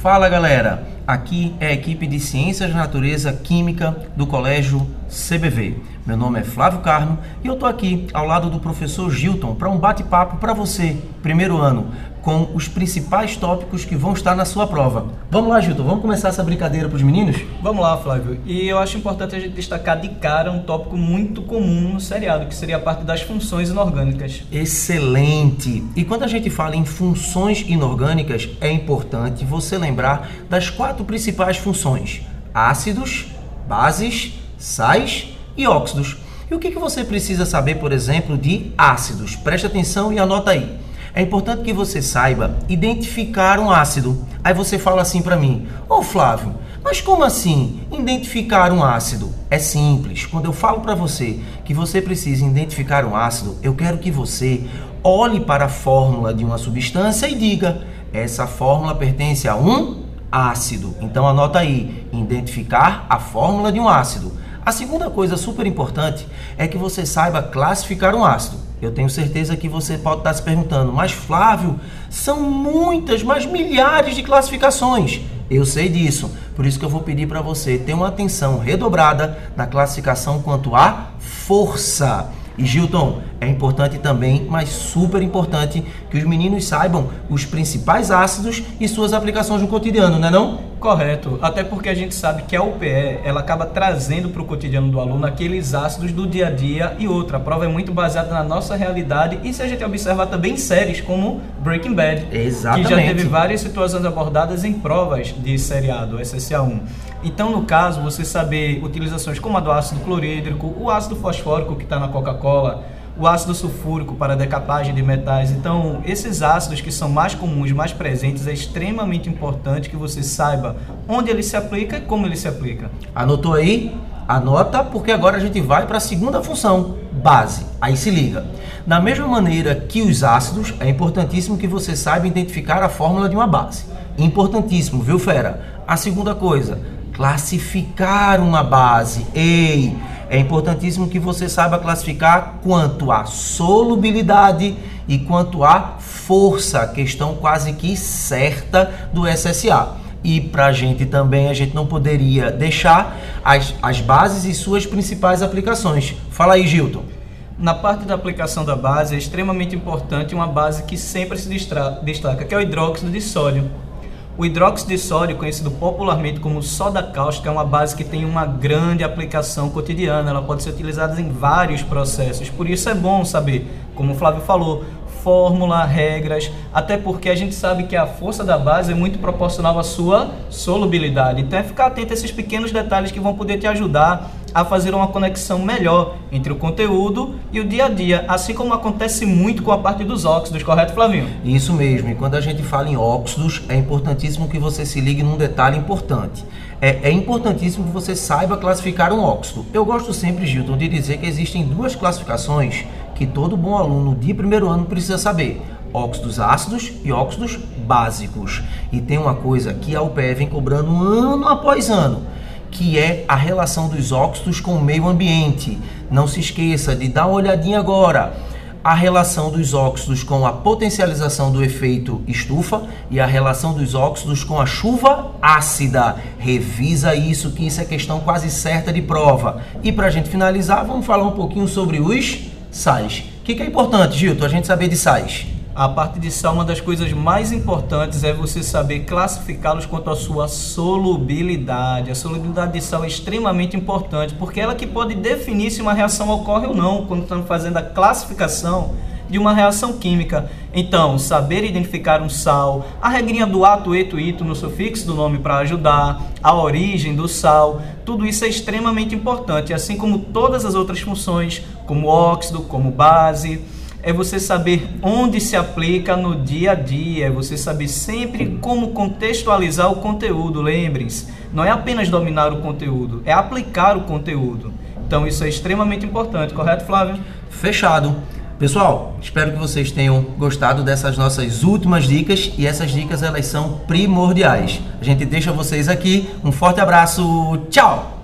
Fala galera, aqui é a equipe de Ciências da Natureza Química do Colégio CBV. Meu nome é Flávio Carmo e eu tô aqui ao lado do professor Gilton para um bate-papo para você, primeiro ano, com os principais tópicos que vão estar na sua prova. Vamos lá, Gilton, vamos começar essa brincadeira para os meninos? Vamos lá, Flávio. E eu acho importante a gente destacar de cara um tópico muito comum no seriado, que seria a parte das funções inorgânicas. Excelente! E quando a gente fala em funções inorgânicas, é importante você lembrar das quatro principais funções: ácidos, bases, sais e óxidos. E o que, que você precisa saber, por exemplo, de ácidos? Preste atenção e anota aí. É importante que você saiba identificar um ácido. Aí você fala assim para mim: Ô oh, Flávio, mas como assim identificar um ácido? É simples. Quando eu falo para você que você precisa identificar um ácido, eu quero que você olhe para a fórmula de uma substância e diga: essa fórmula pertence a um ácido. Então anota aí: identificar a fórmula de um ácido. A segunda coisa super importante é que você saiba classificar um ácido. Eu tenho certeza que você pode estar se perguntando, mas Flávio, são muitas, mas milhares de classificações. Eu sei disso, por isso que eu vou pedir para você ter uma atenção redobrada na classificação quanto à força. E Gilton, é importante também, mas super importante, que os meninos saibam os principais ácidos e suas aplicações no cotidiano, não é não? Correto, até porque a gente sabe que a UPE ela acaba trazendo para o cotidiano do aluno aqueles ácidos do dia a dia e outra. A prova é muito baseada na nossa realidade e se a gente observar também séries como Breaking Bad, Exatamente. que já teve várias situações abordadas em provas de seriado SSA1. Então, no caso, você saber utilizações como a do ácido clorídrico, o ácido fosfórico que está na Coca-Cola, o ácido sulfúrico para decapagem de metais. Então, esses ácidos que são mais comuns, mais presentes, é extremamente importante que você saiba onde ele se aplica e como ele se aplica. Anotou aí? Anota, porque agora a gente vai para a segunda função, base. Aí se liga. Da mesma maneira que os ácidos, é importantíssimo que você saiba identificar a fórmula de uma base. Importantíssimo, viu, fera? A segunda coisa, classificar uma base. Ei, é importantíssimo que você saiba classificar quanto à solubilidade e quanto à força, questão quase que certa do SSA. E para a gente também, a gente não poderia deixar as, as bases e suas principais aplicações. Fala aí, Gilton. Na parte da aplicação da base, é extremamente importante uma base que sempre se destaca, que é o hidróxido de sódio. O hidróxido de sódio, conhecido popularmente como soda cáustica, é uma base que tem uma grande aplicação cotidiana. Ela pode ser utilizada em vários processos. Por isso é bom saber, como o Flávio falou, fórmula, regras, até porque a gente sabe que a força da base é muito proporcional à sua solubilidade. Então é ficar atento a esses pequenos detalhes que vão poder te ajudar a fazer uma conexão melhor entre o conteúdo e o dia a dia, assim como acontece muito com a parte dos óxidos, correto, Flavinho? Isso mesmo, e quando a gente fala em óxidos, é importantíssimo que você se ligue num detalhe importante. É, é importantíssimo que você saiba classificar um óxido. Eu gosto sempre, Gilton, de dizer que existem duas classificações que todo bom aluno de primeiro ano precisa saber óxidos ácidos e óxidos básicos. E tem uma coisa que a UPE vem cobrando ano após ano que é a relação dos óxidos com o meio ambiente. Não se esqueça de dar uma olhadinha agora. A relação dos óxidos com a potencialização do efeito estufa e a relação dos óxidos com a chuva ácida. Revisa isso, que isso é questão quase certa de prova. E para a gente finalizar, vamos falar um pouquinho sobre os sais. O que, que é importante, Gilton, a gente saber de sais? A parte de sal, uma das coisas mais importantes é você saber classificá-los quanto à sua solubilidade. A solubilidade de sal é extremamente importante, porque é ela que pode definir se uma reação ocorre ou não, quando estamos fazendo a classificação de uma reação química. Então, saber identificar um sal, a regrinha do ato, eto, ito no sufixo do nome para ajudar, a origem do sal, tudo isso é extremamente importante, assim como todas as outras funções, como óxido, como base é você saber onde se aplica no dia a dia, é você saber sempre como contextualizar o conteúdo. Lembrem-se, não é apenas dominar o conteúdo, é aplicar o conteúdo. Então isso é extremamente importante, correto, Flávio? Fechado. Pessoal, espero que vocês tenham gostado dessas nossas últimas dicas e essas dicas elas são primordiais. A gente deixa vocês aqui. Um forte abraço. Tchau.